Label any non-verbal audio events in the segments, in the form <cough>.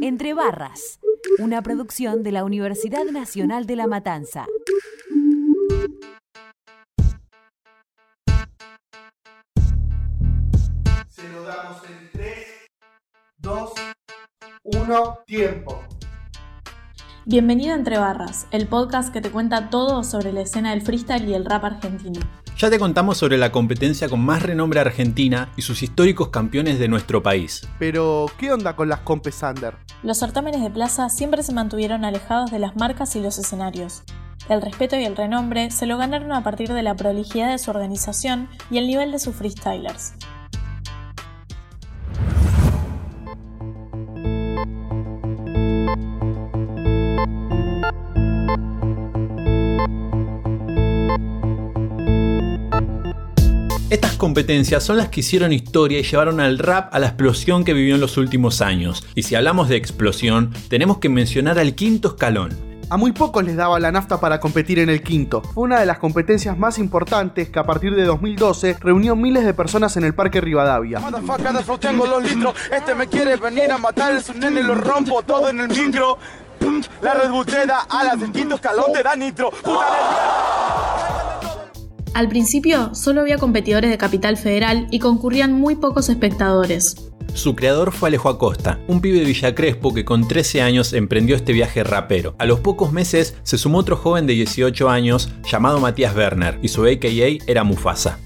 Entre Barras, una producción de la Universidad Nacional de La Matanza. Se lo damos en 3, 2, 1, tiempo. Bienvenido a Entre Barras, el podcast que te cuenta todo sobre la escena del freestyle y el rap argentino. Ya te contamos sobre la competencia con más renombre argentina y sus históricos campeones de nuestro país. Pero, ¿qué onda con las compes under? Los certámenes de plaza siempre se mantuvieron alejados de las marcas y los escenarios. El respeto y el renombre se lo ganaron a partir de la prolijidad de su organización y el nivel de sus freestylers. Competencias son las que hicieron historia y llevaron al rap a la explosión que vivió en los últimos años. Y si hablamos de explosión, tenemos que mencionar al quinto escalón, A muy pocos les daba la nafta para competir en el quinto. Fue una de las competencias más importantes que a partir de 2012 reunió miles de personas en el Parque Rivadavia. Motherfucker, de flow tengo los litros. Este me quiere venir a matar, es un nene, lo rompo todo en el micro. Pum, La Red Bull te da alas, el quinto escalón te da nitro. Puta Al principio solo había competidores de Capital Federal y concurrían muy pocos espectadores. Su creador fue Alejo Acosta, un pibe de Villa Crespo que con 13 años emprendió este viaje rapero. A los pocos meses se sumó otro joven de 18 años llamado Matías Werner y su AKA era Mufasa.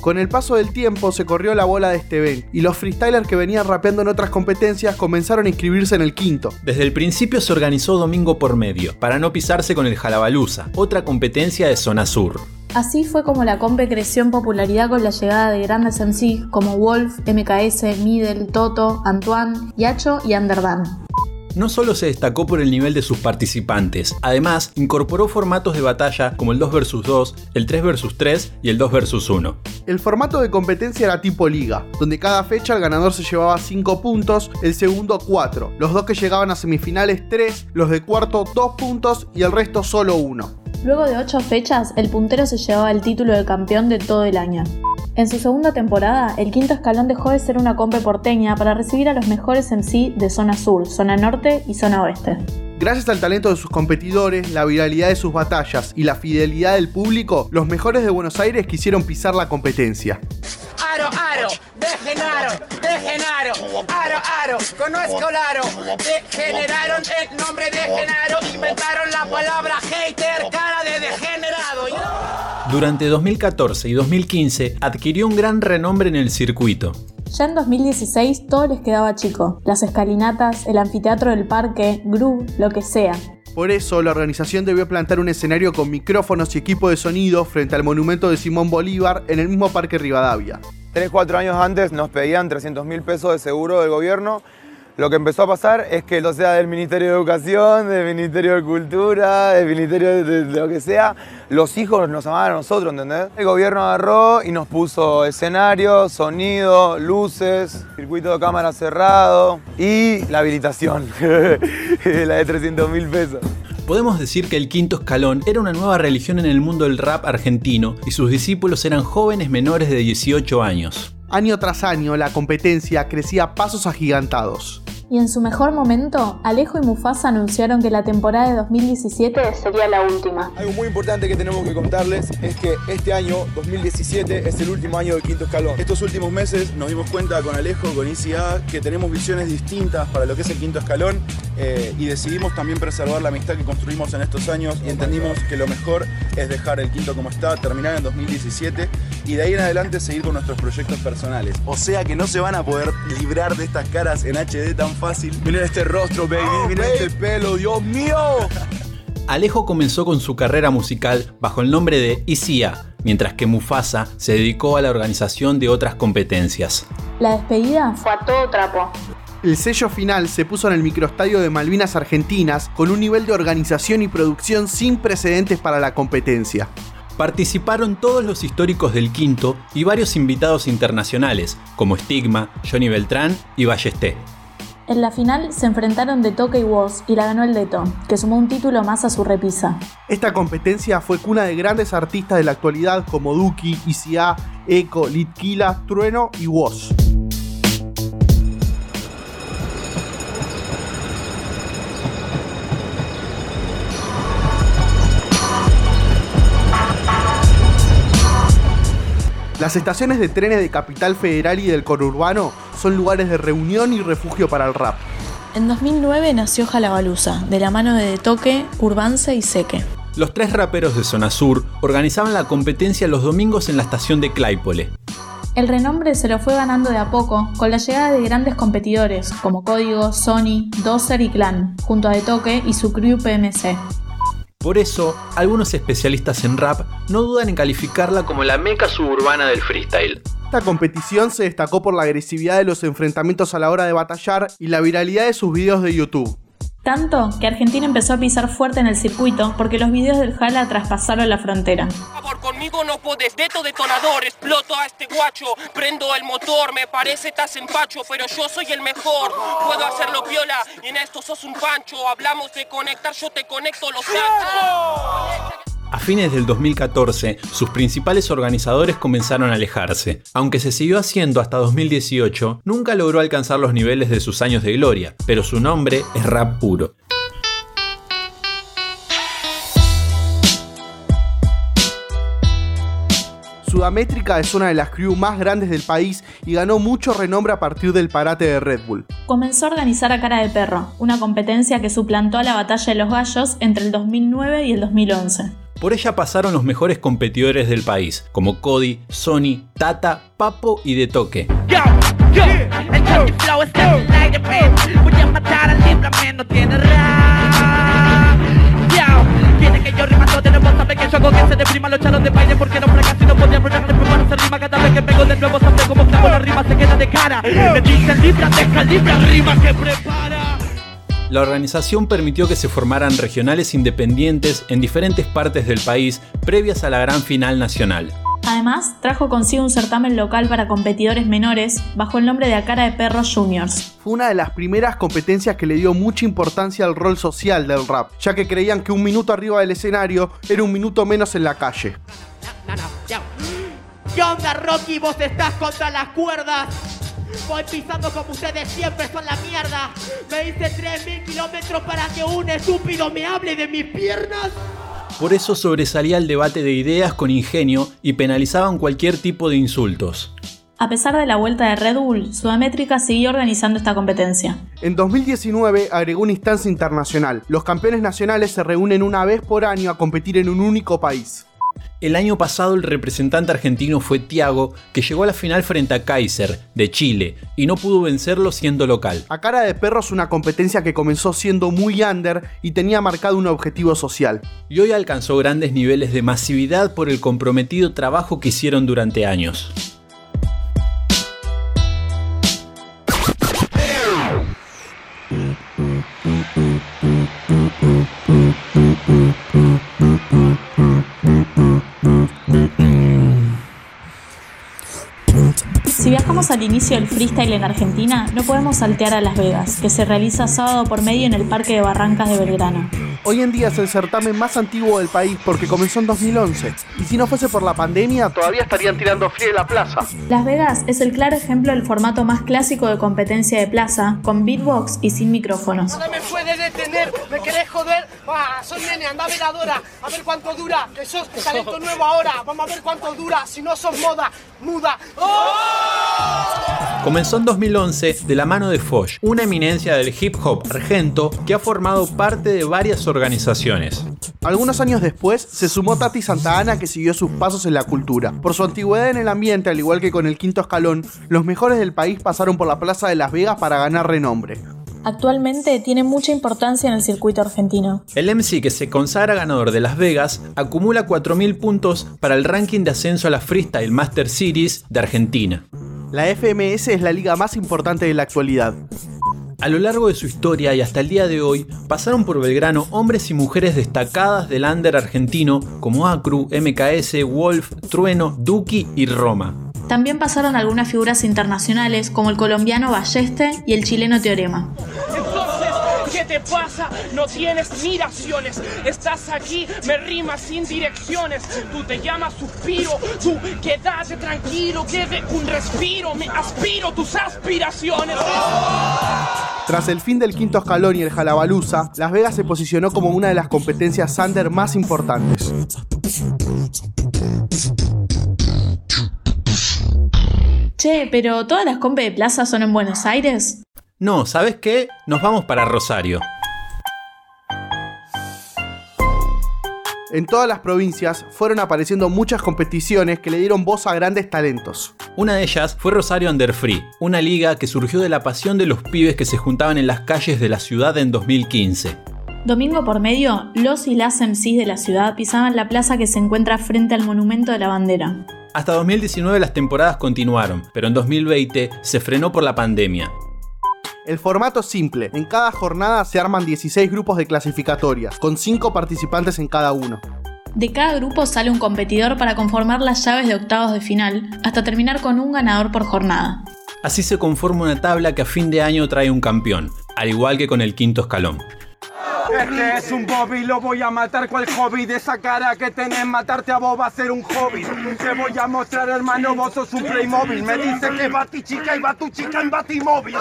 Con el paso del tiempo se corrió la bola de este evento y los freestylers que venían rapeando en otras competencias comenzaron a inscribirse en el quinto. Desde el principio se organizó domingo por medio, para no pisarse con el Jalabaluza, otra competencia de zona sur. Así fue como la compe creció en popularidad con la llegada de grandes MC como Wolf, MKS, Middle, Toto, Antoine, Yacho y Underdan. No solo se destacó por el nivel de sus participantes, además incorporó formatos de batalla como el 2 vs 2, el 3 vs 3 y el 2 vs 1. El formato de competencia era tipo liga, donde cada fecha el ganador se llevaba 5 puntos, el segundo 4, los dos que llegaban a semifinales 3, los de cuarto 2 puntos y el resto solo 1. Luego de ocho fechas, el puntero se llevaba el título de campeón de todo el año. En su segunda temporada, el quinto escalón dejó de ser una compe porteña para recibir a los mejores MC de zona sur, zona norte y zona oeste. Gracias al talento de sus competidores, la viralidad de sus batallas y la fidelidad del público, los mejores de Buenos Aires quisieron pisar la competencia. Aro, aro, de Genaro, de Genaro, aro, aro, conozco Laro, degeneraron el nombre de Genaro, inventaron la palabra hater. Durante 2014 y 2015 adquirió un gran renombre en el circuito. Ya en 2016 todo les quedaba chico. Las escalinatas, el anfiteatro del parque, Gru, lo que sea. Por eso, la organización debió plantar un escenario con micrófonos y equipo de sonido frente al monumento de Simón Bolívar en el mismo Parque Rivadavia. 3, 4 años antes nos pedían 300 mil pesos de seguro del gobierno. Lo que empezó a pasar es que, lo sea del Ministerio de Educación, del Ministerio de Cultura, del Ministerio de, de- de lo que sea, los hijos nos amaban a nosotros, ¿entendés? El gobierno agarró y nos puso escenario, sonido, luces, circuito de cámara cerrado y la habilitación, <laughs> la de 300 mil pesos. Podemos decir que el quinto escalón era una nueva religión en el mundo del rap argentino y sus discípulos eran jóvenes menores de 18 años. Año tras año, la competencia crecía a pasos agigantados. Y en su mejor momento, Alejo y Mufasa anunciaron que la temporada de 2017 sería la última. Algo muy importante que tenemos que contarles es que este año, 2017, es el último año del quinto escalón. Estos últimos meses nos dimos cuenta con Alejo, con ICA, que tenemos visiones distintas para lo que es el quinto escalón eh, y decidimos también preservar la amistad que construimos en estos años y entendimos que lo mejor es dejar el quinto como está, terminar en 2017 y de ahí en adelante seguir con nuestros proyectos personales. O sea que no se van a poder librar de estas caras en HD tan fácil. Miren este rostro, baby, miren este pelo, Dios mío. <laughs> Alejo comenzó con su carrera musical bajo el nombre de ICIA, mientras que Mufasa se dedicó a la organización de otras competencias. La despedida fue a todo trapo. El sello final se puso en el microestadio de Malvinas Argentinas con un nivel de organización y producción sin precedentes para la competencia. Participaron todos los históricos del quinto y varios invitados internacionales, como Stigma, Johnny Beltrán y Ballesté. En la final se enfrentaron De Toque y Woz y la ganó el Deto, que sumó un título más a su repisa. Esta competencia fue cuna de grandes artistas de la actualidad como Duki, ICA, Eco, Litkila, Trueno y Woz. Las estaciones de trenes de Capital Federal y del conurbano son lugares de reunión y refugio para el rap. En 2009 nació Jalabalusa, de la mano de De Toque, Urbance y Seque. Los tres raperos de Zona Sur organizaban la competencia los domingos en la estación de Claypole. El renombre se lo fue ganando de a poco con la llegada de grandes competidores como Código, Sony, Dozer y Clan, junto a De Toque y su crew PMC. Por eso, algunos especialistas en rap no dudan en calificarla como la meca suburbana del freestyle. Esta competición se destacó por la agresividad de los enfrentamientos a la hora de batallar y la viralidad de sus videos de YouTube. Tanto que Argentina empezó a pisar fuerte en el circuito porque los videos del Jala traspasaron la frontera. Por favor, conmigo no podés. Deto detonador, exploto a este guacho. Prendo el motor, me parece estás en pacho, pero yo soy el mejor. Puedo hacerlo viola y en esto sos un pancho. Hablamos de conectar, yo te conecto los anchos. A fines del 2014, sus principales organizadores comenzaron a alejarse. Aunque se siguió haciendo hasta 2018, nunca logró alcanzar los niveles de sus años de gloria, pero su nombre es rap puro. Sudamétrica es una de las crew más grandes del país y ganó mucho renombre a partir del parate de Red Bull. Comenzó a organizar a Cara de Perro, una competencia que suplantó a la Batalla de los Gallos entre el 2009 y el 2011. Por ella pasaron los mejores competidores del país, como Cody, Sony, Tata, Papo y De Toque. Me dicen libra, deja libra, rima que prepara. La organización permitió que se formaran regionales independientes en diferentes partes del país previas a la gran final nacional. Además, trajo consigo un certamen local para competidores menores bajo el nombre de A Cara de Perro Juniors. Fue una de las primeras competencias que le dio mucha importancia al rol social del rap, ya que creían que un minuto arriba del escenario era un minuto menos en la calle. No, no, yo. ¿Qué onda, Rocky? Vos estás contra las cuerdas. Voy pisando como ustedes siempre son la mierda. Me hice 3000 kilómetros para que un estúpido me hable de mis piernas. Por eso sobresalía el debate de ideas con ingenio y penalizaban cualquier tipo de insultos. A pesar de la vuelta de Red Bull, Sudamétrica siguió organizando esta competencia. En 2019 agregó una instancia internacional. Los campeones nacionales se reúnen una vez por año a competir en un único país. El año pasado el representante argentino fue Tiago, que llegó a la final frente a Kaiser, de Chile, y no pudo vencerlo siendo local. A cara de perro es una competencia que comenzó siendo muy under y tenía marcado un objetivo social. Y hoy alcanzó grandes niveles de masividad por el comprometido trabajo que hicieron durante años. Al inicio del freestyle en Argentina, no podemos saltear a Las Vegas, que se realiza sábado por medio en el Parque de Barrancas de Belgrano. Hoy en día es el certamen más antiguo del país porque comenzó en 2011. Y si no fuese por la pandemia, todavía estarían tirando frío en la plaza. Las Vegas es el claro ejemplo del formato más clásico de competencia de plaza, con beatbox y sin micrófonos. No me puede detener, me querés joder. Ah, nene, anda veladora. A ver cuánto dura, que sos talento nuevo ahora. Vamos a ver cuánto dura, si no sos moda, muda. Comenzó en 2011 de la mano de Foch, una eminencia del hip hop argento que ha formado parte de varias organizaciones. Algunos años después se sumó Tati Santa Ana que siguió sus pasos en la cultura. Por su antigüedad en el ambiente, al igual que con el quinto escalón, los mejores del país pasaron por la Plaza de Las Vegas para ganar renombre. Actualmente tiene mucha importancia en el circuito argentino. El MC que se consagra ganador de Las Vegas acumula 4.000 puntos para el ranking de ascenso a la Freestyle Master Series de Argentina. La FMS es la liga más importante de la actualidad. A lo largo de su historia y hasta el día de hoy, pasaron por Belgrano hombres y mujeres destacadas del under argentino como Acru, MKS, Wolf, Trueno, Duki y Roma. También pasaron algunas figuras internacionales como el colombiano Balleste y el chileno Teorema. ¿Qué te pasa? No tienes miraciones. Estás aquí, me rimas sin direcciones. Tú te llamas suspiro. Tú quédate tranquilo, quede un respiro. Me aspiro tus aspiraciones. Tras el fin del quinto escalón y el Jalabalusa, Las Vegas se posicionó como una de las competencias under más importantes. Che, pero ¿todas las compes de plaza son en Buenos Aires? No, ¿sabes qué? Nos vamos para Rosario. En todas las provincias fueron apareciendo muchas competiciones que le dieron voz a grandes talentos. Una de ellas fue Rosario Under Free, una liga que surgió de la pasión de los pibes que se juntaban en las calles de la ciudad en 2015. Domingo por medio, los y las MCs de la ciudad pisaban la plaza que se encuentra frente al Monumento de la Bandera. Hasta 2019 las temporadas continuaron, pero en 2020 se frenó por la pandemia. El formato es simple, en cada jornada se arman 16 grupos de clasificatorias, con 5 participantes en cada uno. De cada grupo sale un competidor para conformar las llaves de octavos de final, hasta terminar con un ganador por jornada. Así se conforma una tabla que a fin de año trae un campeón, al igual que con el quinto escalón. Este es un Bobby, lo voy a matar cual hobby De esa cara que tenés, matarte a vos va a ser un hobby Te voy a mostrar hermano, vos sos un Playmobil Me dice que es Bati chica y va tu chica en Batimóvil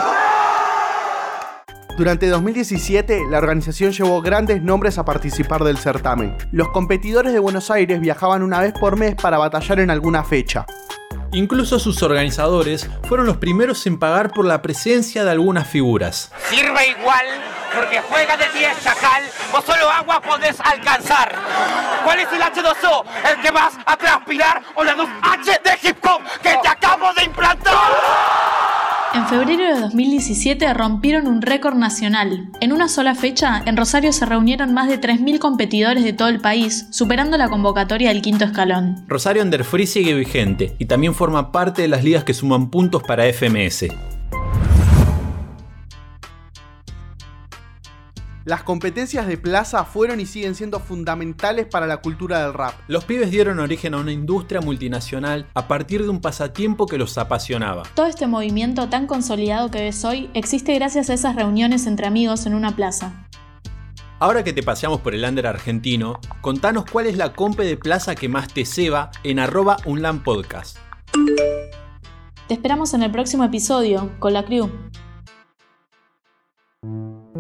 Durante 2017, la organización llevó grandes nombres a participar del certamen. Los competidores de Buenos Aires viajaban una vez por mes para batallar en alguna fecha. Incluso sus organizadores fueron los primeros en pagar por la presencia de algunas figuras. Sirve igual porque juega de 10 chacal, vos solo agua podés alcanzar. ¿Cuál es el H2O? ¿El que vas a transpirar o la 2H de hip hop que te acabo de implantar? En febrero de 2017 rompieron un récord nacional. En una sola fecha, en Rosario se reunieron más de 3.000 competidores de todo el país, superando la convocatoria del quinto escalón. Rosario Under Free sigue vigente y también forma parte de las ligas que suman puntos para FMS. Las competencias de plaza fueron y siguen siendo fundamentales para la cultura del rap. Los pibes dieron origen a una industria multinacional a partir de un pasatiempo que los apasionaba. Todo este movimiento tan consolidado que ves hoy existe gracias a esas reuniones entre amigos en una plaza. Ahora que te paseamos por el under argentino, contanos cuál es la compe de plaza que más te ceba en arroba unlampodcast. Te esperamos en el próximo episodio con la crew.